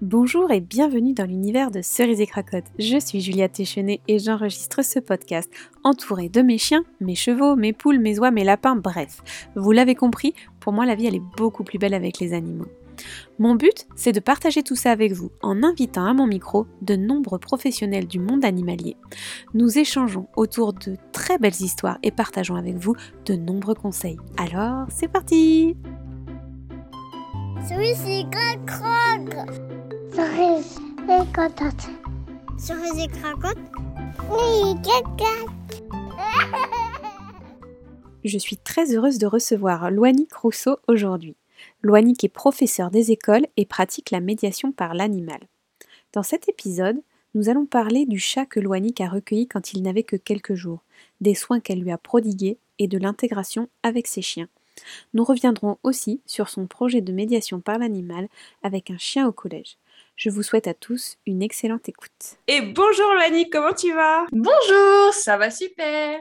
Bonjour et bienvenue dans l'univers de Cerise et Cracotte. Je suis Julia Téchenet et j'enregistre ce podcast entourée de mes chiens, mes chevaux, mes poules, mes oies, mes lapins, bref. Vous l'avez compris, pour moi la vie elle est beaucoup plus belle avec les animaux. Mon but, c'est de partager tout ça avec vous en invitant à mon micro de nombreux professionnels du monde animalier. Nous échangeons autour de très belles histoires et partageons avec vous de nombreux conseils. Alors, c'est parti Cracotte Cerise et Cracotte Cerise et Cracotte Oui, Cracotte Je suis très heureuse de recevoir Loanic Rousseau aujourd'hui. Loanic est professeur des écoles et pratique la médiation par l'animal. Dans cet épisode, nous allons parler du chat que Loanic a recueilli quand il n'avait que quelques jours, des soins qu'elle lui a prodigués et de l'intégration avec ses chiens. Nous reviendrons aussi sur son projet de médiation par l'animal avec un chien au collège. Je vous souhaite à tous une excellente écoute. Et bonjour Loani, comment tu vas? Bonjour, ça va super.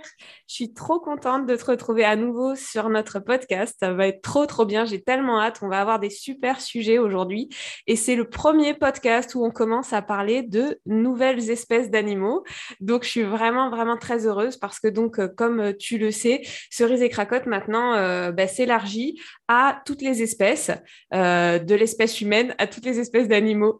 Je suis trop contente de te retrouver à nouveau sur notre podcast. Ça va être trop trop bien, j'ai tellement hâte. On va avoir des super sujets aujourd'hui. Et c'est le premier podcast où on commence à parler de nouvelles espèces d'animaux. Donc je suis vraiment vraiment très heureuse parce que donc euh, comme tu le sais, Cerise et Cracotte maintenant euh, bah, s'élargit à toutes les espèces, euh, de l'espèce humaine à toutes les espèces d'animaux.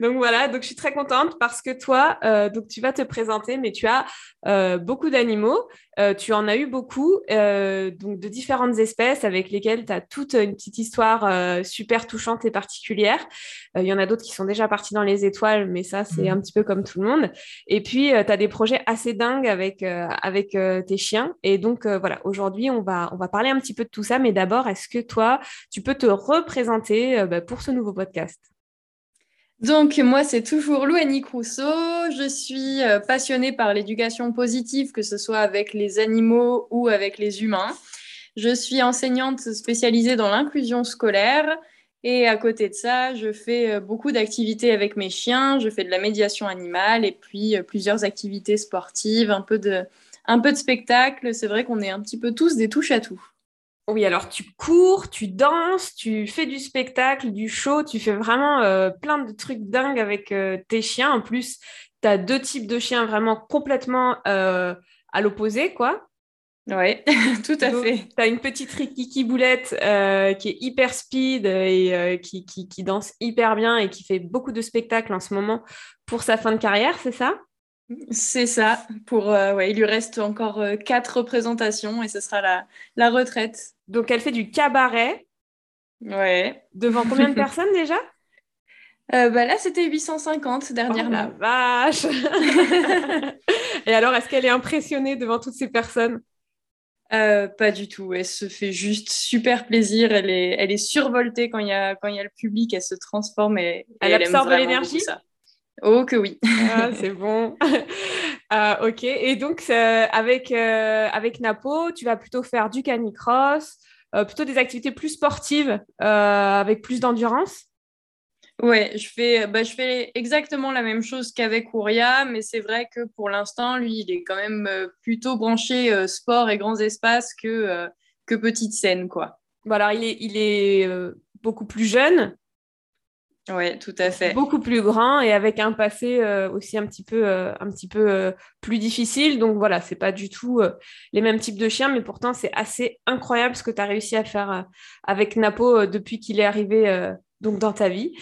donc voilà, donc je suis très contente parce que toi, euh, donc tu vas te présenter, mais tu as euh, beaucoup d'animaux, euh, tu en as eu beaucoup, donc de différentes espèces avec lesquelles tu as toute une petite histoire super touchante et particulière. Il y en a d'autres qui sont déjà partis dans les étoiles, mais ça c'est un petit peu comme tout le monde. Et puis tu as des projets assez dingues avec, avec tes chiens. Et donc voilà, aujourd'hui on va, on va parler un petit peu de tout ça, mais d'abord, est-ce que toi, tu peux te représenter bah, pour ce nouveau podcast? Donc, moi, c'est toujours Louanie Rousseau. Je suis euh, passionnée par l'éducation positive, que ce soit avec les animaux ou avec les humains. Je suis enseignante spécialisée dans l'inclusion scolaire. Et à côté de ça, je fais euh, beaucoup d'activités avec mes chiens. Je fais de la médiation animale et puis euh, plusieurs activités sportives, un peu de, un spectacle. C'est vrai qu'on est un petit peu tous des touches à tout. Oui, alors tu cours, tu danses, tu fais du spectacle, du show, tu fais vraiment euh, plein de trucs dingues avec euh, tes chiens. En plus, tu as deux types de chiens vraiment complètement euh, à l'opposé, quoi. Oui, tout à fait. Tu as une petite Rikiki Boulette qui est hyper speed et qui, qui, qui, danse hyper bien et qui fait beaucoup de spectacles en ce moment pour sa fin de carrière, c'est ça? C'est ça. Pour, ouais, il lui reste encore quatre représentations et ce sera la, la retraite. Donc, elle fait du cabaret. Ouais. Devant combien de personnes déjà? Euh, bah là, c'était 850 dernièrement. Oh la vache Et alors, est-ce qu'elle est impressionnée devant toutes ces personnes? Euh, Pas du tout. Elle se fait juste super plaisir. Elle est, elle est survoltée quand il y a, quand il y a le public. Elle se transforme et, elle, absorbe l'énergie? Oh que oui. ah, c'est bon. Ah, ok. Et donc euh, avec euh, avec Napo, tu vas plutôt faire du canicross, euh, plutôt des activités plus sportives avec plus d'endurance? Ouais, je fais bah, je fais exactement la même chose qu'avec Ouria, mais c'est vrai que pour l'instant, lui, il est quand même plutôt branché sport et grands espaces que que petite scène quoi. Bon alors il est il est beaucoup plus jeune. Oui, tout à fait. Beaucoup plus grand et avec un passé euh, aussi un petit peu, euh, un petit peu euh, plus difficile. Donc voilà, c'est pas du tout les mêmes types de chiens, mais pourtant c'est assez incroyable ce que tu as réussi à faire avec Napo depuis qu'il est arrivé donc dans ta vie.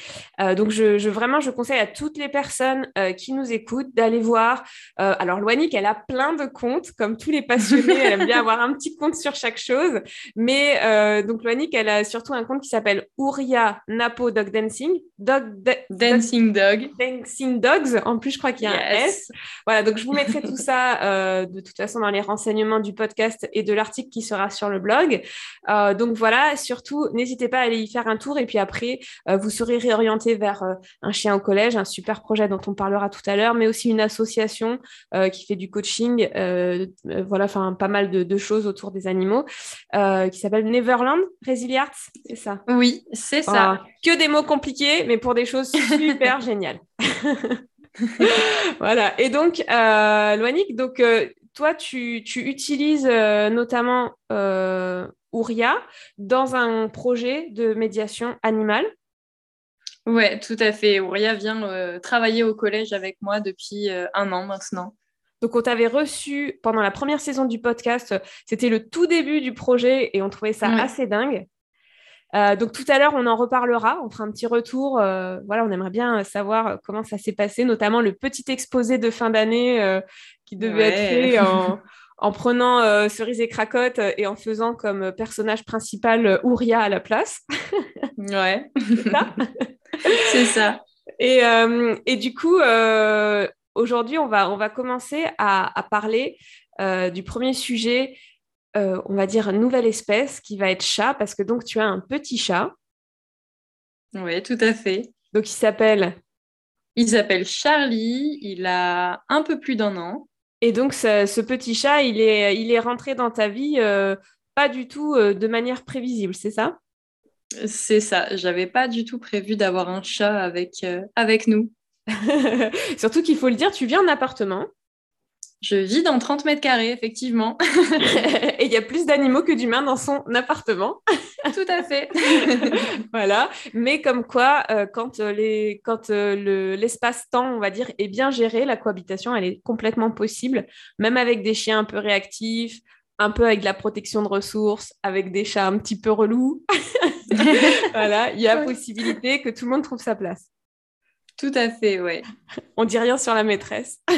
Euh, donc je, vraiment je conseille à toutes les personnes euh, qui nous écoutent d'aller voir. Euh, alors Loanic, elle a plein de comptes, comme tous les passionnés, elle aime bien avoir un petit compte sur chaque chose. Mais donc Loanic, elle a surtout un compte qui s'appelle Ouria Napo Dog Dancing. Dog Dancing Dog. Dancing Dogs. En plus, je crois qu'il y a un S. Voilà, donc je vous mettrai tout ça de toute façon dans les renseignements du podcast et de l'article qui sera sur le blog. donc voilà, surtout n'hésitez pas à aller y faire un tour et puis après vous serez réorienté vers euh, un chien au collège, un super projet dont on parlera tout à l'heure, mais aussi une association euh, qui fait du coaching, voilà, enfin pas mal de, choses autour des animaux, qui s'appelle Neverland Resiliarts, c'est ça? Oui, c'est ça. que des mots compliqués, mais pour des choses super géniales. voilà. Et donc, euh, Loanic, donc toi, tu, tu utilises notamment Ouria dans un projet de médiation animale. Ouais, tout à fait. Ouria vient travailler au collège avec moi depuis un an maintenant. Donc, on t'avait reçu pendant la première saison du podcast. C'était le tout début du projet et on trouvait ça assez dingue. Euh, donc tout à l'heure, on en reparlera, on fera un petit retour. Euh, voilà, on aimerait bien savoir comment ça s'est passé, notamment le petit exposé de fin d'année euh, qui devait être fait en, prenant Cerise et Cracotte et en faisant comme personnage principal Ouria à la place. ouais, c'est ça? Et, et, du coup, aujourd'hui, on va, on va commencer à, à parler du premier sujet euh, on va dire, une nouvelle espèce qui va être chat, parce que donc tu as un petit chat. Oui, tout à fait. Donc il s'appelle Il s'appelle Charlie, il a un peu plus d'un an. Et donc ce, petit chat, il est, il est rentré dans ta vie euh, pas du tout euh, de manière prévisible, c'est ça? C'est ça, j'avais pas du tout prévu d'avoir un chat avec, avec nous. Surtout qu'il faut le dire, tu viens en appartement. Je vis dans 30 mètres carrés, effectivement. et il y a plus d'animaux que d'humains dans son appartement. Tout à fait. voilà. Mais comme quoi, euh, quand, euh, les, quand euh, l'espace-temps, on va dire, est bien géré, la cohabitation, elle est complètement possible, même avec des chiens un peu réactifs, un peu avec de la protection de ressources, avec des chats un petit peu relous. voilà, il y a possibilité que tout le monde trouve sa place. Tout à fait, ouais. On dit rien sur la maîtresse.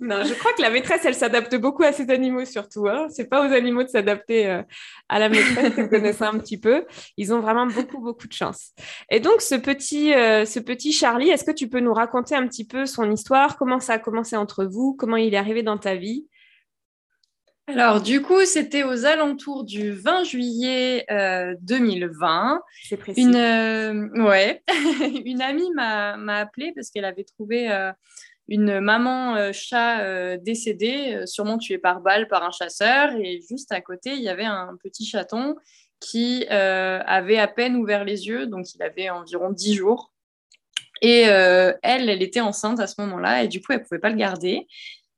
non, je crois que la maîtresse, elle s'adapte beaucoup à ses animaux surtout. Hein. C'est pas aux animaux de s'adapter euh, à la maîtresse, vous connaissez un petit peu. Ils ont vraiment beaucoup, beaucoup de chance. Et donc, ce petit, euh, ce petit Charlie, est-ce que tu peux nous raconter un petit peu son histoire? Comment ça a commencé entre vous? Comment il est arrivé dans ta vie? Alors, du coup, c'était aux alentours du 20 juillet 2020. Euh, C'est précis. Une, euh, ouais. une amie m'a appelé parce qu'elle avait trouvé euh, une maman chat décédée, sûrement tuée par balle par un chasseur. Et juste à côté, il y avait un petit chaton qui avait à peine ouvert les yeux, donc il avait environ 10 jours. Et elle, elle était enceinte à ce moment-là, et du coup, elle ne pouvait pas le garder.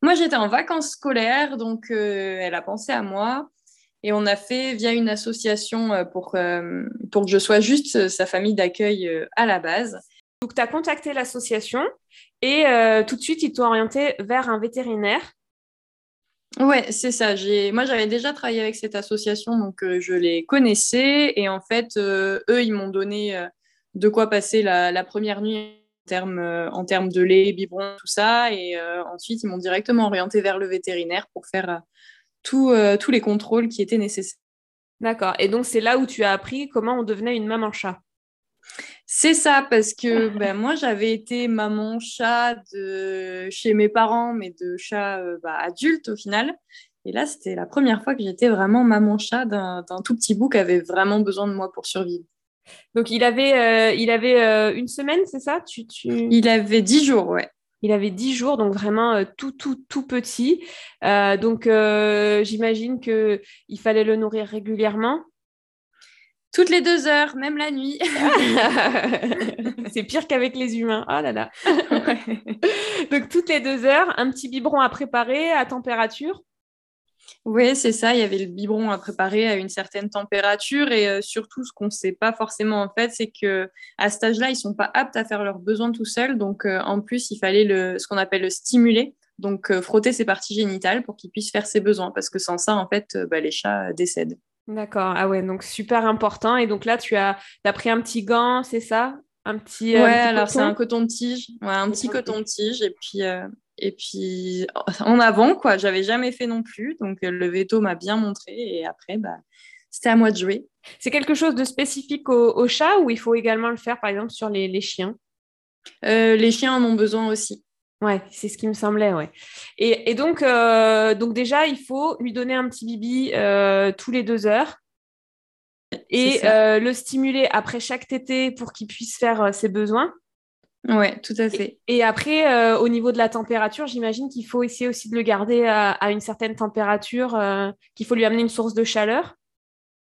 Moi, j'étais en vacances scolaires, donc euh, elle a pensé à moi. Et on a fait via une association euh, pour, euh, pour que je sois juste sa famille d'accueil à la base. Donc, tu as contacté l'association et tout de suite, ils t'ont orienté vers un vétérinaire. Ouais, c'est ça. Moi, j'avais déjà travaillé avec cette association, donc je les connaissais. Et en fait, eux, ils m'ont donné de quoi passer la, la première nuit termes, euh, en termes de lait, biberon, tout ça. Et euh, ensuite, ils m'ont directement orienté vers le vétérinaire pour faire euh, tous les contrôles qui étaient nécessaires. D'accord. Et donc, c'est là où tu as appris comment on devenait une maman chat? C'est ça, parce que ben, moi, j'avais été maman chat de... chez mes parents, mais de chat bah, adulte au final. Et là, c'était la première fois que j'étais vraiment maman chat d'un tout petit bout qui avait vraiment besoin de moi pour survivre. Donc, il avait, euh, il avait euh, une semaine, c'est ça? Tu, Il avait dix jours, ouais. Il avait dix jours, donc vraiment euh, tout, tout, tout petit. donc, j'imagine qu'il fallait le nourrir régulièrement. Toutes les deux heures, même la nuit. c'est pire qu'avec les humains. Oh là là. Donc toutes les deux heures, un petit biberon à préparer à température. Oui, c'est ça. Il y avait le biberon à préparer à une certaine température et euh, surtout, ce qu'on ne sait pas forcément en fait, c'est que à cet âge-là, ils sont pas aptes à faire leurs besoins tout seuls. Donc, euh, en plus, il fallait le, ce qu'on appelle le stimuler. Donc, euh, frotter ses parties génitales pour qu'ils puissent faire ses besoins. Parce que sans ça, en fait, bah, les chats décèdent. D'accord. Ah ouais, donc super important. Et donc là, tu as, as pris un petit gant, c'est ça? Un petit. Ouais, alors c'est un coton de tige. Ouais, un petit coton de tige. Et puis, et puis en avant, quoi, j'avais jamais fait non plus. Donc le veto m'a bien montré. Et après, bah, c'était à moi de jouer. C'est quelque chose de spécifique au, chat ou il faut également le faire, par exemple, sur les, chiens? Euh, Les chiens en ont besoin aussi. Ouais, c'est ce qui me semblait, ouais. Et, donc, euh, donc déjà, il faut lui donner un petit bibi euh, tous les deux heures et le stimuler après chaque tété pour qu'il puisse faire ses besoins. Ouais, tout à fait. Et, après, euh, au niveau de la température, j'imagine qu'il faut essayer aussi de le garder à, une certaine température, euh, qu'il faut lui amener une source de chaleur.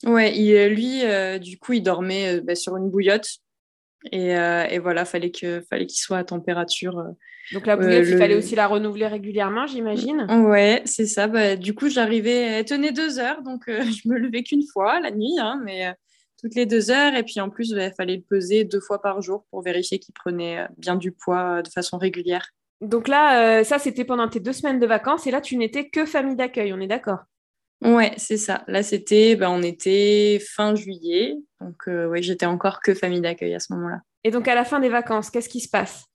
Ouais, euh, lui, du coup, il dormait bah, sur une bouillotte. Et, et voilà, fallait que, fallait qu'il soit à température. Donc la bouillotte, il fallait aussi la renouveler régulièrement, j'imagine. Ouais, c'est ça. Bah, du coup, j'arrivais, elle tenait deux heures, donc je me levais qu'une fois la nuit, hein, mais toutes les deux heures. Et puis en plus, il fallait le peser deux fois par jour pour vérifier qu'il prenait bien du poids de façon régulière. Donc là, ça, c'était pendant tes deux semaines de vacances. Et là, tu n'étais que famille d'accueil, on est d'accord? Ouais, c'est ça. Là, c'était, ben, on était fin juillet. Donc, ouais, j'étais encore que famille d'accueil à ce moment-là. Et donc, à la fin des vacances, qu'est-ce qui se passe?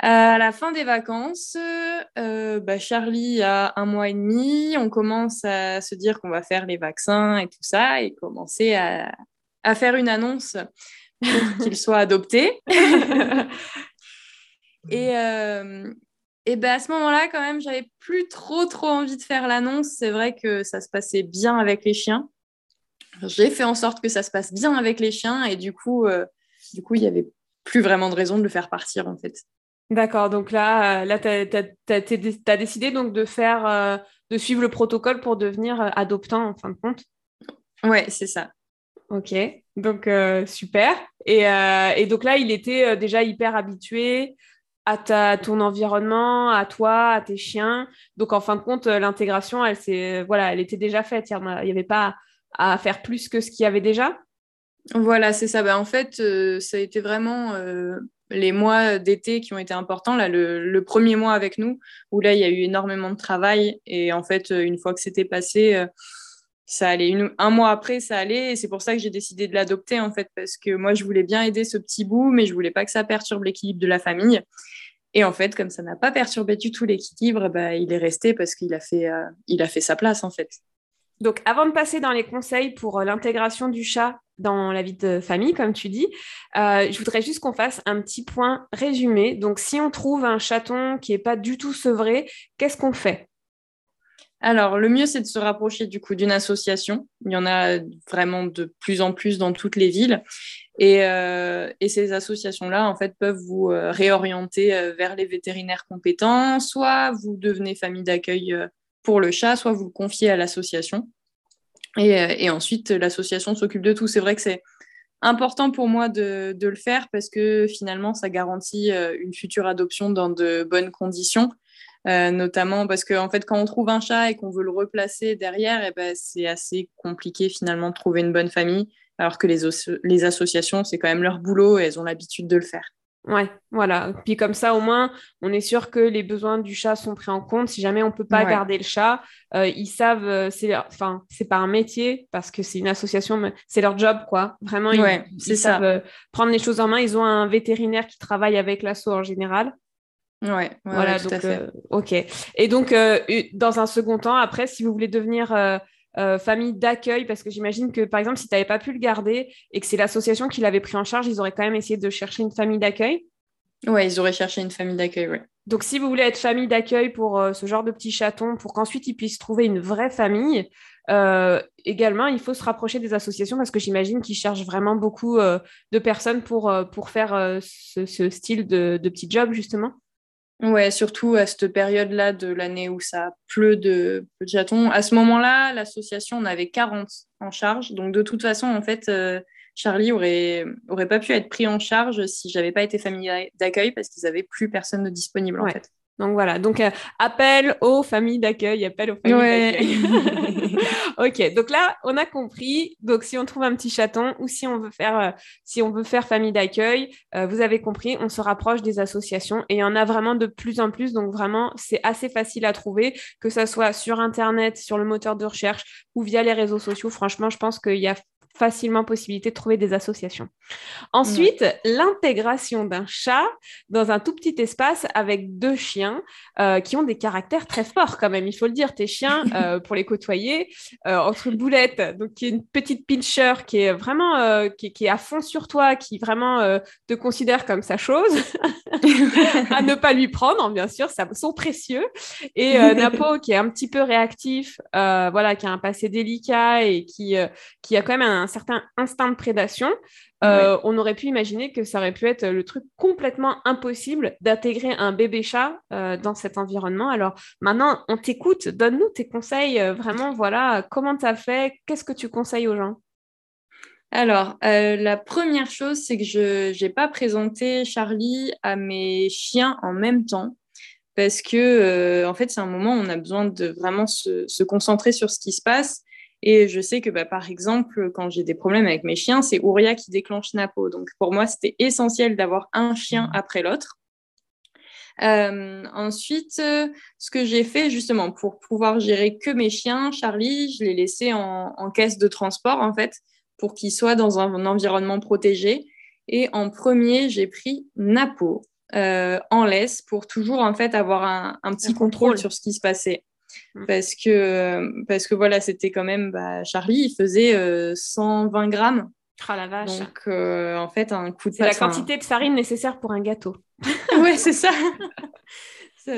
À la fin des vacances, euh, bah, Charlie a un mois et demi. On commence à se dire qu'on va faire les vaccins et tout ça et commencer à, faire une annonce pour qu'il soit adopté. et, euh, et ben à ce moment-là, quand même, j'avais plus trop trop envie de faire l'annonce. C'est vrai que ça se passait bien avec les chiens. J'ai fait en sorte que ça se passe bien avec les chiens et du coup, euh, du coup, il y avait plus vraiment de raison de le faire partir en fait. D'accord, donc là, euh, là tu as, décidé donc de faire, euh, de suivre le protocole pour devenir euh, adoptant en fin de compte? Ouais, c'est ça. Ok, donc super. Et, et, donc là, il était déjà hyper habitué à ta, ton environnement, à toi, à tes chiens. Donc en fin de compte, l'intégration, elle, voilà, elle était déjà faite. Il n'y avait pas à faire plus que ce qu'il y avait déjà? Voilà, c'est ça. Ben, en fait, ça a été vraiment les mois d'été qui ont été importants, là, le, premier mois avec nous, où là, il y a eu énormément de travail. Et en fait, une fois que c'était passé, euh, ça allait. un mois après, ça allait. Et c'est pour ça que j'ai décidé de l'adopter, en fait, parce que moi, je voulais bien aider ce petit bout, mais je voulais pas que ça perturbe l'équilibre de la famille. Et en fait, comme ça n'a pas perturbé du tout l'équilibre, bah, il est resté parce qu'il a, fait, euh, a fait sa place, en fait. Donc, avant de passer dans les conseils pour euh, l'intégration du chat dans la vie de famille, comme tu dis, euh, je voudrais juste qu'on fasse un petit point résumé. Donc, si on trouve un chaton qui n'est pas du tout sevré, qu'est-ce qu'on fait? Alors, le mieux, c'est de se rapprocher du coup d'une association. Il y en a vraiment de plus en plus dans toutes les villes. Et, euh, ces associations-là, en fait, peuvent vous réorienter vers les vétérinaires compétents. Soit vous devenez famille d'accueil le chat, soit vous le confiez à l'association. Et, euh, ensuite, l'association s'occupe de tout. C'est vrai que c'est important pour moi de, le faire parce que finalement, ça garantit euh, une future adoption dans de bonnes conditions. Euh, notamment parce qu'en en fait, quand on trouve un chat et qu'on veut le replacer derrière, et eh ben, c'est assez compliqué finalement de trouver une bonne famille, alors que les associations, c'est quand même leur boulot et elles ont l'habitude de le faire. Ouais, voilà. Puis comme ça, au moins, on est sûr que les besoins du chat sont pris en compte. Si jamais on ne peut pas garder le chat, euh, ils savent, euh, c'est enfin, c'est pas un métier parce que c'est une association, mais c'est leur job, quoi. Vraiment, ils, savent euh, prendre les choses en main. Ils ont un vétérinaire qui travaille avec l'asso en général. Ouais, voilà, tout à fait. ok. Et donc, dans un second temps, après, si vous voulez devenir euh, famille d'accueil Parce que j'imagine que, par exemple, si tu n'avais pas pu le garder et que c'est l'association qui l'avait pris en charge, ils auraient quand même essayé de chercher une famille d'accueil. Ouais, ils auraient cherché une famille d'accueil, ouais. Donc, si vous voulez être famille d'accueil pour euh, ce genre de petits chatons, pour qu'ensuite ils puissent trouver une vraie famille, euh, également, il faut se rapprocher des associations parce que j'imagine qu'ils cherchent vraiment beaucoup de personnes pour, pour faire ce, style de, de petit job, justement. Ouais, surtout à cette période-là de l'année où ça pleut de, de chatons. À ce moment-là, l'association en avait 40 en charge. Donc, de toute façon, en fait, euh, Charlie aurait, aurait pas pu être pris en charge si j'avais pas été famille d'accueil parce qu'ils avaient plus personne de disponible, en fait. Donc voilà, donc euh, appel aux familles d'accueil, appel aux familles d'accueil. ok, donc là on a compris. Donc si on trouve un petit chaton ou si on veut faire, euh, si on veut faire famille d'accueil, euh, vous avez compris, on se rapproche des associations et il y en a vraiment de plus en plus. Donc vraiment c'est assez facile à trouver, que ce soit sur internet, sur le moteur de recherche ou via les réseaux sociaux. Franchement, je pense qu'il y a facilement possibilité de trouver des associations. Ensuite, l'intégration d'un chat dans un tout petit espace avec deux chiens euh, qui ont des caractères très forts quand même, il faut le dire. Tes chiens, euh, pour les côtoyer, euh, entre Boulette, donc qui est une petite pincher qui est vraiment qui, qui, est à fond sur toi, qui vraiment te considère comme sa chose, à ne pas lui prendre, bien sûr, ça sont précieux. Et Napo qui est un petit peu réactif, voilà, qui a un passé délicat et qui, qui a quand même un certain instinct de prédation, euh, on aurait pu imaginer que ça aurait pu être le truc complètement impossible d'intégrer un bébé chat euh, dans cet environnement. Alors maintenant, on t'écoute, donne-nous tes conseils, euh, vraiment, voilà, comment tu as fait, qu'est-ce que tu conseilles aux gens? Alors, la première chose, c'est que je n'ai pas présenté Charlie à mes chiens en même temps parce que, en fait, c'est un moment où on a besoin de vraiment se, se concentrer sur ce qui se passe Et je sais que, bah, par exemple, quand j'ai des problèmes avec mes chiens, c'est Ouria qui déclenche Napo. Donc, pour moi, c'était essentiel d'avoir un chien après l'autre. Euh, ensuite, euh, ce que j'ai fait justement pour pouvoir gérer que mes chiens, Charlie, je l'ai laissé en, caisse de transport en fait, pour qu'il soit dans un, environnement protégé. Et en premier, j'ai pris Napo euh, en laisse pour toujours en fait avoir un, petit contrôle. sur ce qui se passait. Mm. Parce que, parce que voilà, c'était quand même bah, Charlie, il faisait 120 grammes. Ah la vache. Donc en fait, un coup de C'est la quantité de farine nécessaire pour un gâteau. ouais, c'est ça.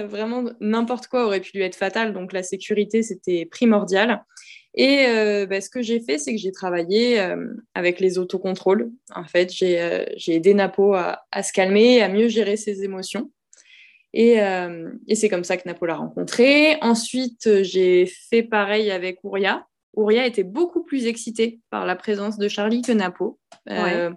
vraiment n'importe quoi aurait pu lui être fatal. Donc la sécurité, c'était primordial. Et euh, bah, ce que j'ai fait, c'est que j'ai travaillé euh, avec les autocontrôles. En fait, j'ai euh, aidé Napo à, se calmer, à mieux gérer ses émotions. Et, et c'est comme ça que Napo l'a rencontré. Ensuite, j'ai fait pareil avec Ouria. Ouria était beaucoup plus excitée par la présence de Charlie que Napo. Ouais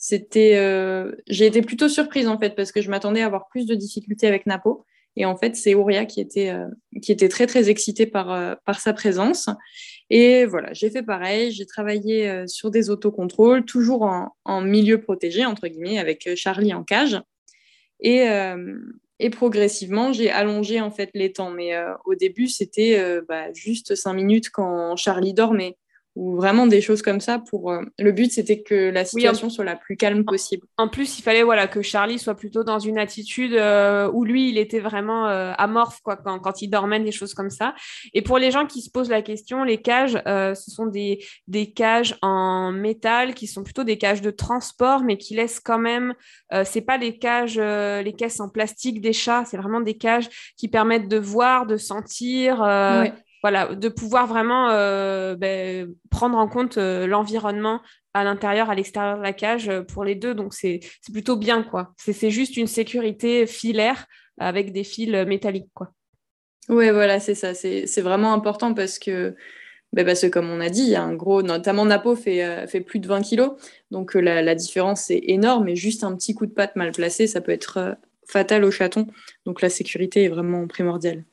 c'était, euh, j'ai été plutôt surprise en fait parce que je m'attendais à avoir plus de difficultés avec Napo. Et en fait, c'est Ouria qui était, euh, qui était très très excitée par, euh, par sa présence. Et voilà, j'ai fait pareil. J'ai travaillé sur des autocontrôles, toujours en, en, milieu protégé entre guillemets, avec Charlie en cage. Et, et progressivement, j'ai allongé en fait les temps. Mais au début, c'était bah, juste cinq minutes quand Charlie dormait ou vraiment des choses comme ça pour euh, le but c'était que la situation soit la plus calme possible. en plus il fallait voilà que Charlie soit plutôt dans une attitude euh, où lui il était vraiment euh, amorphe quoi quand, quand, il dormait des choses comme ça. Et pour les gens qui se posent la question les cages ce sont des, des cages en métal qui sont plutôt des cages de transport mais qui laissent quand même c'est pas les cages les caisses en plastique des chats c'est vraiment des cages qui permettent de voir de sentir voilà, de pouvoir vraiment euh, ben, prendre en compte euh, l'environnement à l'intérieur, à l'extérieur de la cage euh, pour les deux. Donc, c'est plutôt bien, quoi. C'est juste une sécurité filaire avec des fils métalliques, quoi. Oui, voilà, c'est ça. C'est vraiment important parce que, ben parce comme on a dit, il y a un gros, notamment Napo fait, fait plus de 20 kilos. Donc, la, la différence est énorme et juste un petit coup de patte mal placé, ça peut être fatal au chaton. Donc, la sécurité est vraiment primordiale.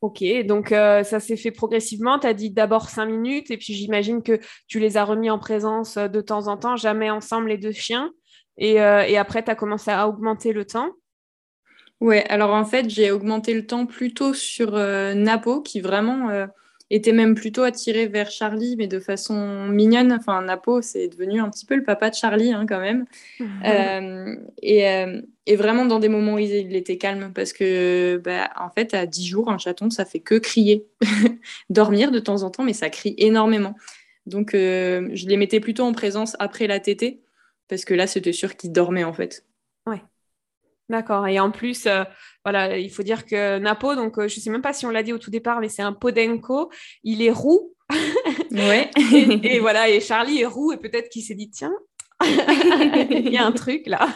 Ok, donc euh, ça s'est fait progressivement. Tu as dit d'abord cinq minutes et puis j'imagine que tu les as remis en présence euh, de temps en temps, jamais ensemble les deux chiens. Et, euh, et après, tu as commencé à augmenter le temps. Ouais, alors en fait, j'ai augmenté le temps plutôt sur Napo qui vraiment était même plutôt attiré vers Charlie, mais de façon mignonne. Enfin, Napo, c'est devenu un petit peu le papa de Charlie, hein, quand même. Euh, euh, et, vraiment dans des moments où il, était calme, parce que, bah, en fait, à 10 jours, un chaton, ça fait que crier. Dormir de temps en temps, mais ça crie énormément. Donc, euh, je les mettais plutôt en présence après la tétée, parce que là, c'était sûr qu'il dormait, en fait. Ouais. D'accord. Et en plus, euh, voilà, il faut dire que Napo, donc euh, je ne sais même pas si on l'a dit au tout départ, mais c'est un Podenco. Il est roux. Ouais. et, voilà, et Charlie est roux et peut-être qu'il s'est dit tiens, il y a un truc là.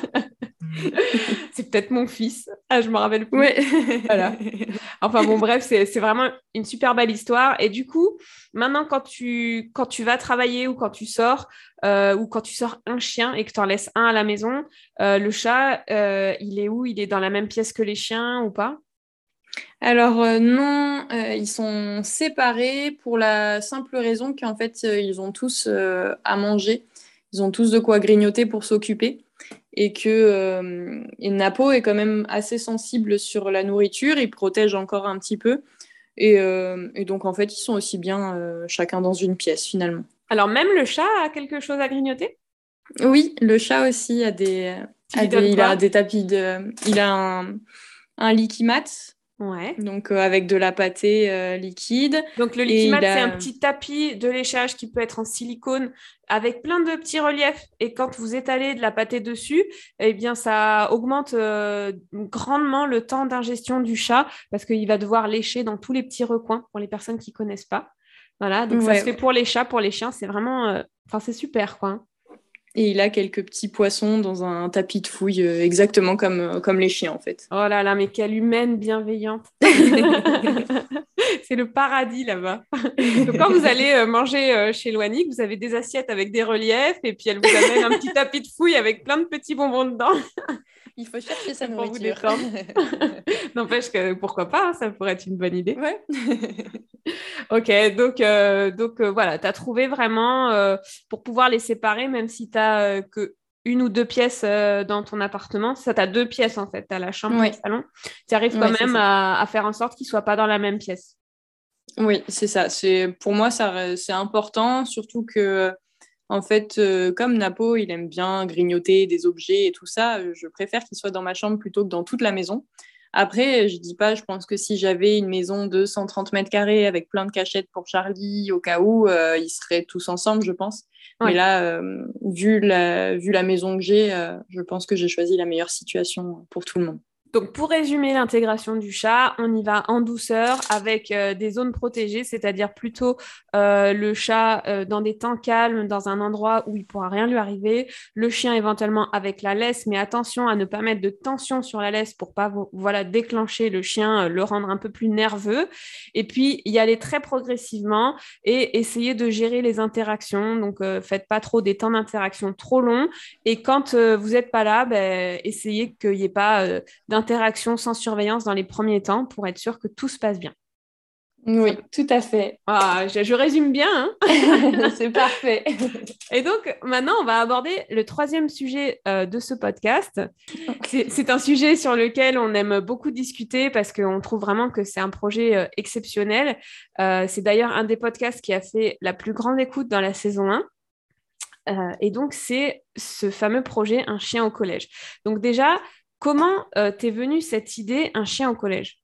c'est peut-être mon fils. Ah, je me rappelle plus. voilà. Enfin bon, bref, c'est vraiment une super belle histoire. Et du coup, maintenant, quand tu, quand tu vas travailler ou quand tu sors, euh, ou quand tu sors un chien et que tu en laisses un à la maison, euh, le chat, euh, il est où? Il est dans la même pièce que les chiens ou pas? Alors non, ils sont séparés pour la simple raison qu'en fait, ils ont tous à manger. Ils ont tous de quoi grignoter pour s'occuper. Et que euh, Napo est quand même assez sensible sur la nourriture, il protège encore un petit peu. Et, euh, donc, en fait, ils sont aussi bien euh, chacun dans une pièce, finalement. Alors, même le chat a quelque chose à grignoter? Oui, le chat aussi a des, il a des tapis de... Il a un, un liquimat Ouais. Donc euh, avec de la pâtée euh, liquide. Donc le liquimat, c'est un petit tapis de léchage qui peut être en silicone avec plein de petits reliefs. Et quand vous étalez de la pâtée dessus, eh bien ça augmente euh, grandement le temps d'ingestion du chat parce qu'il va devoir lécher dans tous les petits recoins pour les personnes qui connaissent pas. Voilà, donc ça se fait pour les chats, pour les chiens, c'est vraiment, enfin c'est super quoi. Et il a quelques petits poissons dans un tapis de fouille, exactement comme, comme les chiens en fait. Oh là là, mais quelle humaine bienveillante. c'est le paradis là-bas. Donc, quand vous allez manger chez Loanic, vous avez des assiettes avec des reliefs et puis elle vous amène un petit tapis de fouille avec plein de petits bonbons dedans. Il faut chercher sa pour vous nourriture. détendre. N'empêche que pourquoi pas, hein, ça pourrait être une bonne idée. Ouais. Ok, donc, euh, donc euh, voilà, tu as trouvé vraiment euh, pour pouvoir les séparer, même si tu n'as que une ou deux pièces dans ton appartement. Ça, tu as deux pièces en fait, tu as la chambre et le salon. Tu arrives quand Ouais, même à, à faire en sorte qu'ils ne soient pas dans la même pièce. Oui, c'est ça. Pour moi ça c'est important, surtout que en fait, euh, comme Napo, il aime bien grignoter des objets et tout ça, euh, je préfère qu'il soit dans ma chambre plutôt que dans toute la maison. Après, je dis pas, je pense que si j'avais une maison de 130 mètres carrés avec plein de cachettes pour Charlie, au cas où, euh, ils seraient tous ensemble, je pense. Ouais. Mais là, euh, vu, la, vu la maison que j'ai, euh, je pense que j'ai choisi la meilleure situation pour tout le monde. Donc, pour résumer l'intégration du chat, on y va en douceur avec euh, des zones protégées, c'est-à-dire plutôt euh, le chat euh, dans des temps calmes, dans un endroit où il pourra rien lui arriver, le chien éventuellement avec la laisse, mais attention à ne pas mettre de tension sur la laisse pour pas vo- voilà déclencher le chien, le rendre un peu plus nerveux, et puis y aller très progressivement et essayer de gérer les interactions. Donc, euh, faites pas trop des temps d'interaction trop longs, et quand vous n'êtes pas là, ben, essayez qu'il n'y ait pas euh, d'interaction sans surveillance dans les premiers temps pour être sûr que tout se passe bien. Oui, tout à fait. Ah, je, je résume bien. hein. c'est parfait. Et donc, maintenant, on va aborder le troisième sujet euh, de ce podcast. C'est c'est un sujet sur lequel on aime beaucoup discuter parce qu'on trouve vraiment que c'est un projet euh, exceptionnel. Euh, c'est d'ailleurs un des podcasts qui a fait la plus grande écoute dans la saison 1. Euh, et donc, c'est ce fameux projet Un chien au collège. Donc déjà, comment euh, t'es venue cette idée Un chien au collège?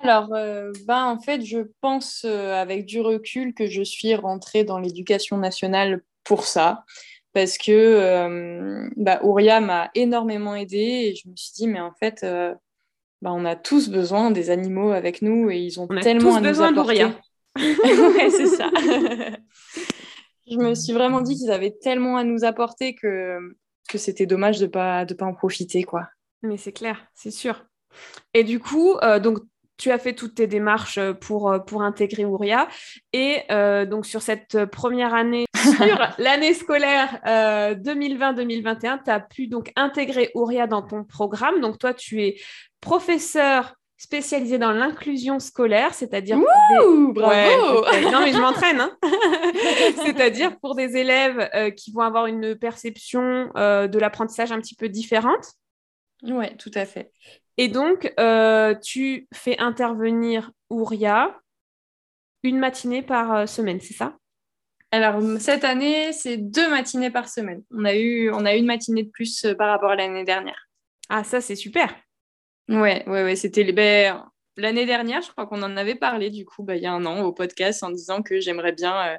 Alors, euh, ben, en fait, je pense euh, avec du recul que je suis rentrée dans l'éducation nationale pour ça. Parce que euh, bah, Ouria m'a énormément aidée et je me suis dit, mais en fait, bah, on a tous besoin des animaux avec nous et ils ont On a tellement tous à nous besoin apporter. d'Ouria. ouais, c'est ça. je me suis vraiment dit qu'ils avaient tellement à nous apporter que, que c'était dommage de pas, de pas en profiter, quoi. Mais c'est clair, c'est sûr. Et du coup, euh, donc, tu as fait toutes tes démarches euh, pour, euh, pour intégrer Ouria. Et euh, donc, sur cette première année, sur l'année scolaire euh, 2020-2021, tu as pu donc intégrer Ouria dans ton programme. Donc, toi, tu es professeur spécialisé dans l'inclusion scolaire, c'est-à-dire des- bravo Ouais, non, mais je m'entraîne. hein. C'est-à-dire pour des élèves euh, qui vont avoir une perception euh, de l'apprentissage un petit peu différente. Ouais, tout à fait. Et donc, euh, tu fais intervenir Ouria une matinée par semaine, c'est ça? Alors, cette année, c'est deux matinées par semaine. On a eu, on a une matinée de plus par rapport à l'année dernière. Ah, ça, c'est super. Ouais, ouais, ouais. C'était ben, l'année dernière, je crois qu'on en avait parlé, du coup, ben, il y a un an, au podcast, en disant que j'aimerais bien euh,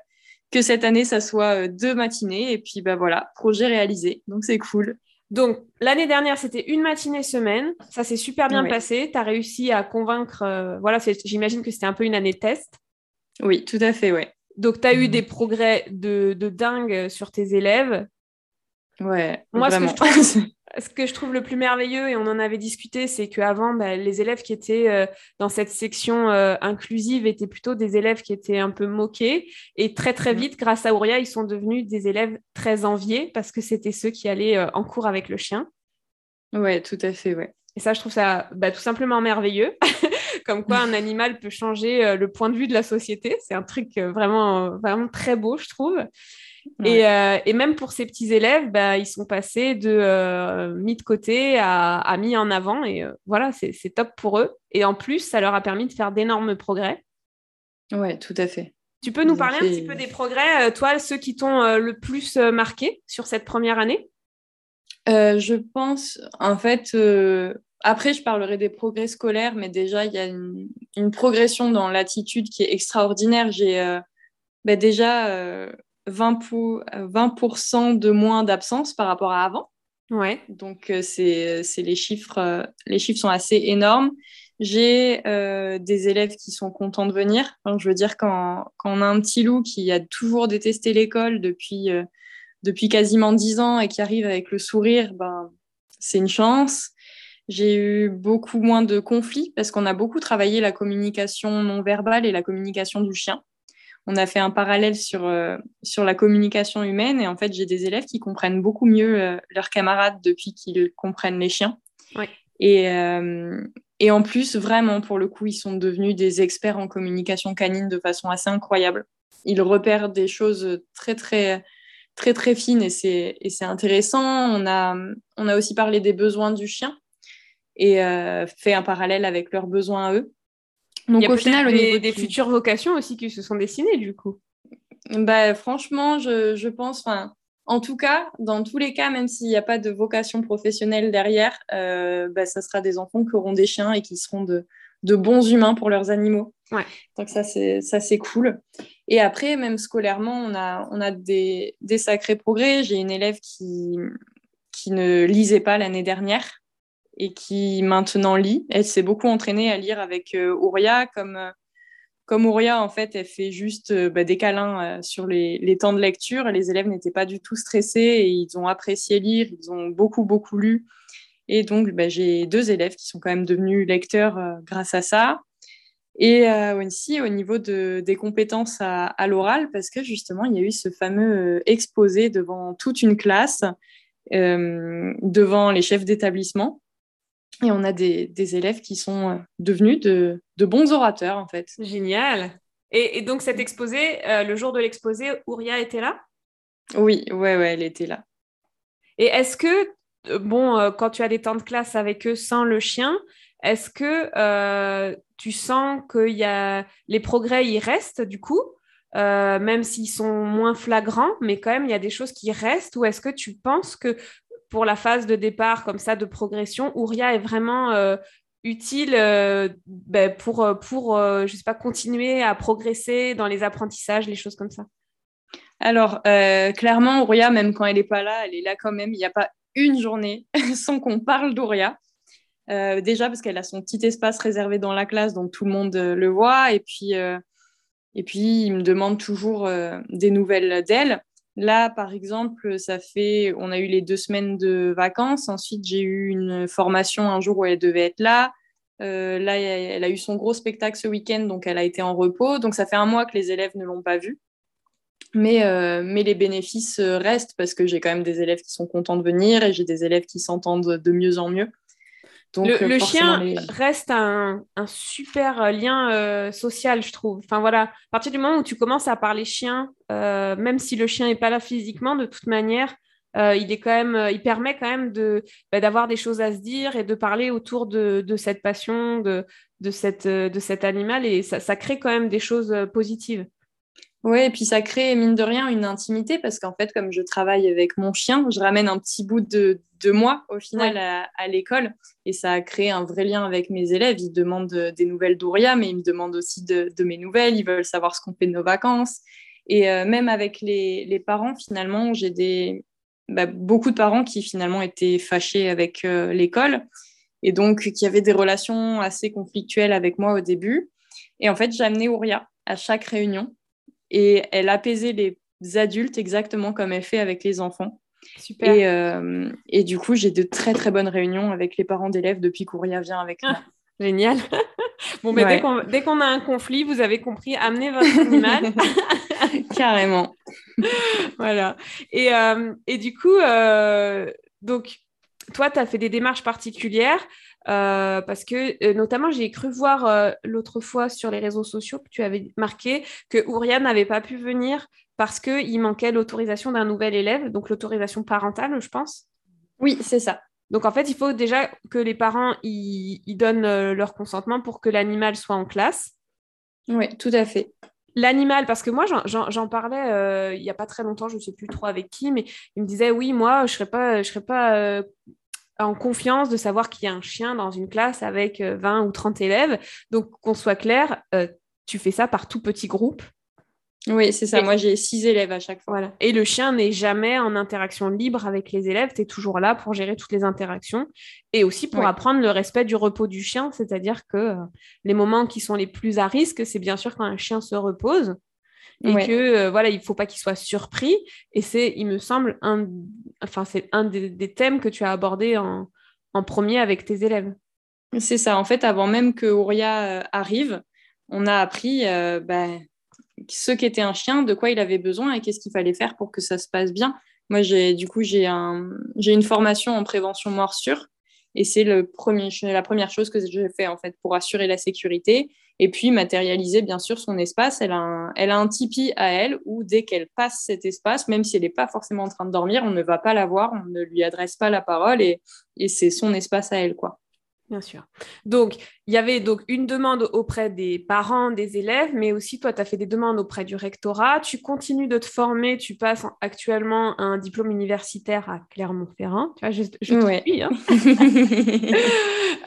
que cette année, ça soit euh, deux matinées. Et puis, ben voilà, projet réalisé. Donc, c'est cool. Donc, l'année dernière, c'était une matinée semaine. Ça s'est super bien Ouais. passé. Tu as réussi à convaincre. euh, voilà, j'imagine que c'était un peu une année de test. Oui, tout à fait, ouais. Donc, tu as eu Mhm. des progrès de, de dingue sur tes élèves. Ouais, Moi, ce que vraiment. je trouve- Ce que je trouve le plus merveilleux, et on en avait discuté, c'est qu'avant, bah, les élèves qui étaient euh, dans cette section euh, inclusive étaient plutôt des élèves qui étaient un peu moqués. Et très, très Mhm. vite, grâce à Ouria, ils sont devenus des élèves très enviés parce que c'était ceux qui allaient euh, en cours avec le chien. ouais, tout à fait, ouais. Et ça, je trouve ça bah, tout simplement merveilleux. Comme quoi, un animal peut changer le point de vue de la société. C'est un truc vraiment, vraiment très beau, je trouve. Ouais. Et, euh, et même pour ces petits élèves, bah, ils sont passés de euh, mis de côté à, à mis en avant. Et euh, voilà, c'est top pour eux. Et en plus, ça leur a permis de faire d'énormes progrès. Ouais, tout à fait. Tu peux nous parler un petit peu des progrès, toi, ceux qui t'ont le plus marqué sur cette première année? Je pense, en fait, après, je parlerai des progrès scolaires, mais déjà, il y a une, une progression dans l'attitude qui est extraordinaire. J'ai euh, ben déjà euh, 20%, pour- 20 de moins d'absence par rapport à avant. Ouais. Donc, euh, c'est les chiffres, euh, les chiffres sont assez énormes. J'ai euh, des élèves qui sont contents de venir. Enfin, je veux dire, quand, quand on a un petit loup qui a toujours détesté l'école depuis, euh, depuis quasiment dix ans et qui arrive avec le sourire, ben, c'est une chance. J'ai eu beaucoup moins de conflits parce qu'on a beaucoup travaillé la communication non verbale et la communication du chien. On a fait un parallèle sur, euh, sur la communication humaine et en fait, j'ai des élèves qui comprennent beaucoup mieux euh, leurs camarades depuis qu'ils comprennent les chiens. Et, euh, et en plus, vraiment, pour le coup, ils sont devenus des experts en communication canine de façon assez incroyable. Ils repèrent des choses très, très, très, très fines et c'est intéressant. On a, on a aussi parlé des besoins du chien et fait un parallèle avec leurs besoins à eux. Donc, Il y a au final, des, des futures vocations aussi qui se sont dessinées, du coup. Bah, franchement, je, je pense, en tout cas, dans tous les cas, même s'il n'y a pas de vocation professionnelle derrière, euh, bah, ça sera des enfants qui auront des chiens et qui seront de, de bons humains pour leurs animaux. Ouais. Donc ça, c'est, ça, c'est cool. Et après, même scolairement, on a, on a des, des sacrés progrès. J'ai une élève qui, qui ne lisait pas l'année dernière et qui maintenant lit. Elle s'est beaucoup entraînée à lire avec euh, Ouria, comme, euh, comme en fait, elle fait juste euh, bah, des câlins sur les, les, temps de lecture. Les élèves n'étaient pas du tout stressés et ils ont apprécié lire, ils ont beaucoup, beaucoup lu. Et donc, bah, j'ai deux élèves qui sont quand même devenus lecteurs grâce à ça. Et aussi au niveau de, des compétences à l'oral, parce que justement, il y a eu ce fameux exposé devant toute une classe, devant les chefs d'établissement. Et on a des, élèves qui sont euh, devenus de, bons orateurs, en fait. Génial. Et, donc, cet exposé, euh, le jour de l'exposé, Ouria était là? Oui, ouais, ouais, elle était là. Et est-ce que, euh, bon, quand tu as des temps de classe avec eux sans le chien, est-ce que tu sens que y a... les progrès y restent, du coup? Même s'ils sont moins flagrants, mais quand même, il y a des choses qui restent, ou est-ce que tu penses que pour la phase de départ comme ça de progression, Ouria est vraiment euh, utile euh, ben, pour, euh, pour je sais pas, continuer à progresser dans les apprentissages, les choses comme ça Alors, clairement, Ouria, même quand elle n'est pas là, elle est là quand même. Il n'y a pas une journée sans qu'on parle d'Ouria. déjà parce qu'elle a son petit espace réservé dans la classe, donc tout le monde le voit. Et puis, et puis il me demande toujours des nouvelles d'elle. Là, par exemple, ça fait, on a eu les deux semaines de vacances. Ensuite, j'ai eu une formation un jour où elle devait être là. Euh, là, elle a eu son gros spectacle ce week-end, donc elle a été en repos. Donc, ça fait un mois que les élèves ne l'ont pas vue. Mais, euh, mais les bénéfices restent parce que j'ai quand même des élèves qui sont contents de venir et j'ai des élèves qui s'entendent de mieux en mieux le, euh, chien reste un, super euh, lien euh, social, je trouve. Enfin voilà, à partir du moment où tu commences à parler chien, même si le chien n'est pas là physiquement, de toute manière, il est quand même, il permet quand même de bah, d'avoir des choses à se dire et de parler autour de, cette passion, de, de, cette, de cet animal et ça, ça crée quand même des choses positives. Oui, et puis ça crée, mine de rien, une intimité parce qu'en fait, comme je travaille avec mon chien, je ramène un petit bout de, de moi au final à, l'école et ça a créé un vrai lien avec mes élèves. Ils demandent des nouvelles d'Ouria, mais ils me demandent aussi de, mes nouvelles. Ils veulent savoir ce qu'on fait de nos vacances. Et euh, même avec les, les parents, finalement, j'ai des, bah, beaucoup de parents qui finalement étaient fâchés avec euh, l'école et donc qui avaient des relations assez conflictuelles avec moi au début. Et en fait, j'ai amené Ouria à chaque réunion et elle apaisait les adultes exactement comme elle fait avec les enfants. Super. Et, euh, et du coup, j'ai de très très bonnes réunions avec les parents d'élèves depuis qu'Ouria vient avec moi. Génial. Bon, mais dès qu'on a un conflit, vous avez compris, amenez votre animal. Carrément. voilà. Et, euh, et du coup, euh, donc, toi, tu as fait des démarches particulières. Euh, parce que euh, notamment, j'ai cru voir euh, l'autre fois sur les réseaux sociaux que tu avais marqué que Ouria n'avait pas pu venir parce qu'il manquait l'autorisation d'un nouvel élève, donc l'autorisation parentale, je pense. Oui, c'est ça. Donc en fait, il faut déjà que les parents y, donnent leur consentement pour que l'animal soit en classe. Oui, tout à fait. L'animal, parce que moi j'en parlais il n'y a pas très longtemps, je ne sais plus trop avec qui, mais il me disait oui, moi je ne serais pas, je serais pas en confiance de savoir qu'il y a un chien dans une classe avec 20 euh, ou 30 élèves. Donc, qu'on soit clair, euh, tu fais ça par tout petit groupe. Oui, c'est ça. Moi, j'ai six élèves à chaque fois. Voilà. Et le chien n'est jamais en interaction libre avec les élèves. Tu es toujours là pour gérer toutes les interactions et aussi pour apprendre le respect du repos du chien. C'est-à-dire que euh, les moments qui sont les plus à risque, c'est bien sûr quand un chien se repose. Et que voilà, il faut pas qu'il soit surpris. Et c'est, il me semble, un, enfin, c'est un des, thèmes que tu as abordé en, en premier avec tes élèves. C'est ça. En fait, avant même que Ouria arrive, on a appris bah, ce qu'était un chien, de quoi il avait besoin et qu'est-ce qu'il fallait faire pour que ça se passe bien. Moi, j'ai du coup, j'ai un, une formation en prévention morsure et c'est le premier, la première chose que j'ai fait en fait pour assurer la sécurité et puis matérialiser bien sûr son espace. Elle a un, elle tipi à elle où dès qu'elle passe cet espace, même si elle n'est pas forcément en train de dormir, on ne va pas la voir, on ne lui adresse pas la parole et, et c'est son espace à elle quoi. Bien sûr. Donc, il y avait donc une demande auprès des parents, des élèves, mais aussi toi, tu as fait des demandes auprès du rectorat. Tu continues de te former, tu passes actuellement un diplôme universitaire à Clermont-Ferrand. Tu vois, je, je te suis. Hein.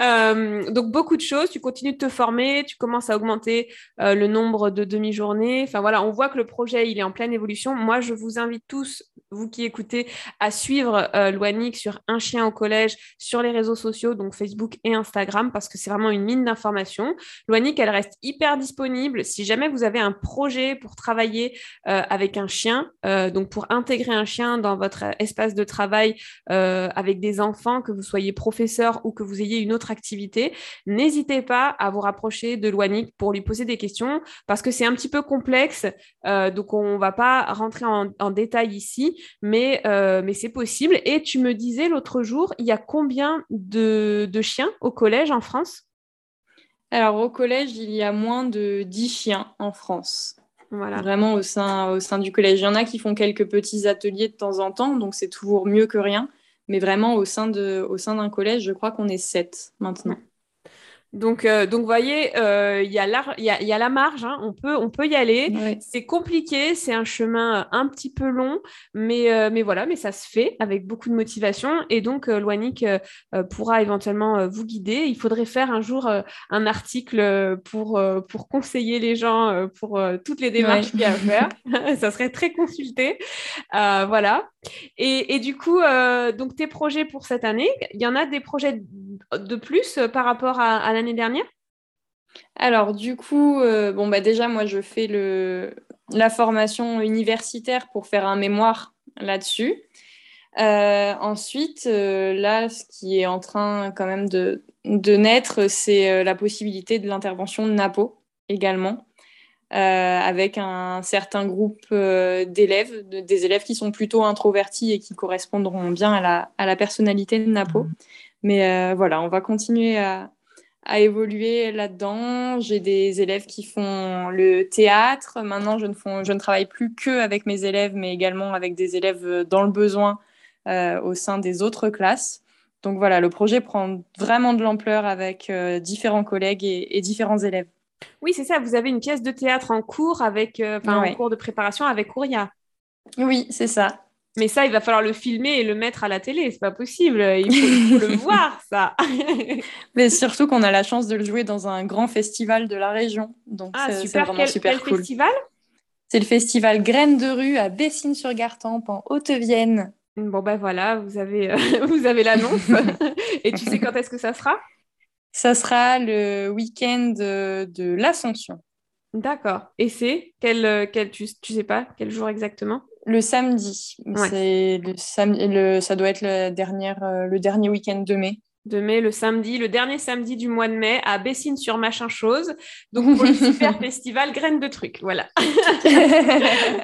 Euh, donc, beaucoup de choses. Tu continues de te former, tu commences à augmenter euh, le nombre de demi-journées. Enfin, voilà, on voit que le projet, il est en pleine évolution. Moi, je vous invite tous, vous qui écoutez, à suivre euh, sur Un chien au collège, sur les réseaux sociaux, donc Facebook et Instagram, parce que c'est vraiment une mine d'informations. Loanic, elle reste hyper disponible. Si jamais vous avez un projet pour travailler euh, avec un chien, euh, donc pour intégrer un chien dans votre espace de travail euh, avec des enfants, que vous soyez professeur ou que vous ayez une autre activité, n'hésitez pas à vous rapprocher de Loanic pour lui poser des questions parce que c'est un petit peu complexe. donc on ne va pas rentrer en, détail ici, mais, mais c'est possible. Et tu me disais l'autre jour, il y a combien de, de chiens au collège en France? Alors, au collège, il y a moins de 10 chiens en France. Voilà. Vraiment au sein, au sein du collège. Il y en a qui font quelques petits ateliers de temps en temps, donc c'est toujours mieux que rien. Mais vraiment, au sein, de, au sein d'un collège, je crois qu'on est 7 maintenant. Donc, euh, donc, vous voyez, euh, il y, y, a la marge, hein. on, peut, on peut y aller. C'est compliqué, c'est un chemin un petit peu long, mais, euh, mais voilà, mais ça se fait avec beaucoup de motivation. Et donc, Loanic pourra éventuellement vous guider. Il faudrait faire un jour un article pour, pour conseiller les gens pour toutes les démarches qu'il y a à faire. ça serait très consulté. voilà. Et, et, du coup, donc tes projets pour cette année, il y en a des projets de plus par rapport à, l'année dernière? Alors, du coup, euh, bon, bah, déjà, moi, je fais le, la formation universitaire pour faire un mémoire là-dessus. Euh, ensuite, euh, là, ce qui est en train quand même de, de naître, c'est la possibilité de l'intervention de NAPO également. avec un certain groupe d'élèves, des élèves qui sont plutôt introvertis et qui correspondront bien à la, à la personnalité de Napo. Mmh. Mais voilà, on va continuer à, à évoluer là-dedans. J'ai des élèves qui font le théâtre. Maintenant, je ne, font, je ne travaille plus que avec mes élèves, mais également avec des élèves dans le besoin euh, au sein des autres classes. Donc voilà, le projet prend vraiment de l'ampleur avec euh, différents collègues et, différents élèves. Oui, c'est ça. Vous avez une pièce de théâtre en cours avec, euh, en cours de préparation avec Ouria. Oui, c'est ça. Mais ça, il va falloir le filmer et le mettre à la télé. C'est pas possible. Il faut, le voir, ça. Mais surtout qu'on a la chance de le jouer dans un grand festival de la région. Donc, ah, c'est vraiment super quel festival? C'est le festival Graines de rue à Bessines-sur-Gartempe, en Haute-Vienne. Bon, ben voilà, vous avez, euh, vous avez l'annonce. et tu sais quand est-ce que ça sera? Ça sera le week-end de, l'Ascension. D'accord. Et c'est quel, quel tu, tu sais pas quel jour exactement? Le samedi. C'est le, ça doit être le dernier, euh, le dernier week-end de mai de mai, le samedi, le dernier samedi du mois de mai à Bessines sur machin chose. Donc pour le super festival Graines de trucs, voilà.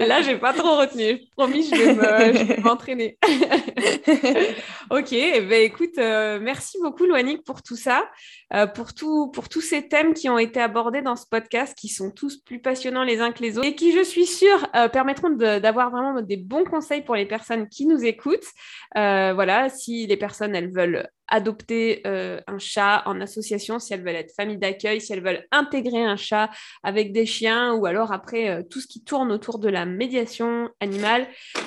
Là, j'ai pas trop retenu. Promis, je vais m'entraîner. ok, eh ben, écoute, euh, merci beaucoup Loanique pour tout ça, euh, pour, tout, pour tous ces thèmes qui ont été abordés dans ce podcast, qui sont tous plus passionnants les uns que les autres et qui, je suis sûre, euh, permettront d'avoir vraiment des bons conseils pour les personnes qui nous écoutent. voilà, si les personnes, elles veulent adopter euh, un chat en association, si elles veulent être famille d'accueil, si elles veulent intégrer un chat avec des chiens, ou alors après euh, tout ce qui tourne autour de la médiation animale.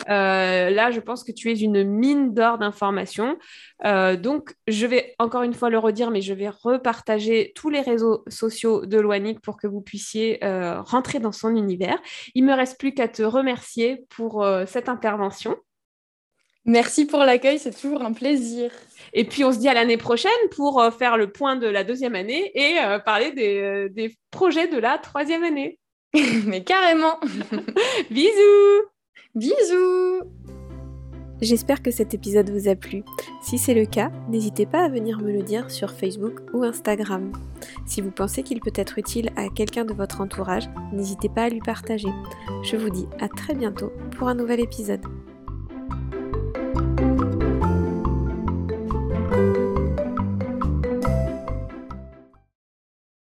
Euh, là, je pense que tu es une mine d'or d'informations. donc, je vais encore une fois le redire, mais je vais repartager tous les réseaux sociaux de Loanic pour que vous puissiez rentrer dans son univers. Il me reste plus qu'à te remercier pour cette intervention. Merci pour l'accueil, c'est toujours un plaisir. Et puis, on se dit à l'année prochaine pour euh, faire le point de la deuxième année et euh, parler des, euh, des, projets de la troisième année. Mais carrément Bisous Bisous J'espère que cet épisode vous a plu. Si c'est le cas, n'hésitez pas à venir me le dire sur Facebook ou Instagram. Si vous pensez qu'il peut être utile à quelqu'un de votre entourage, n'hésitez pas à lui partager. Je vous dis à très bientôt pour un nouvel épisode. you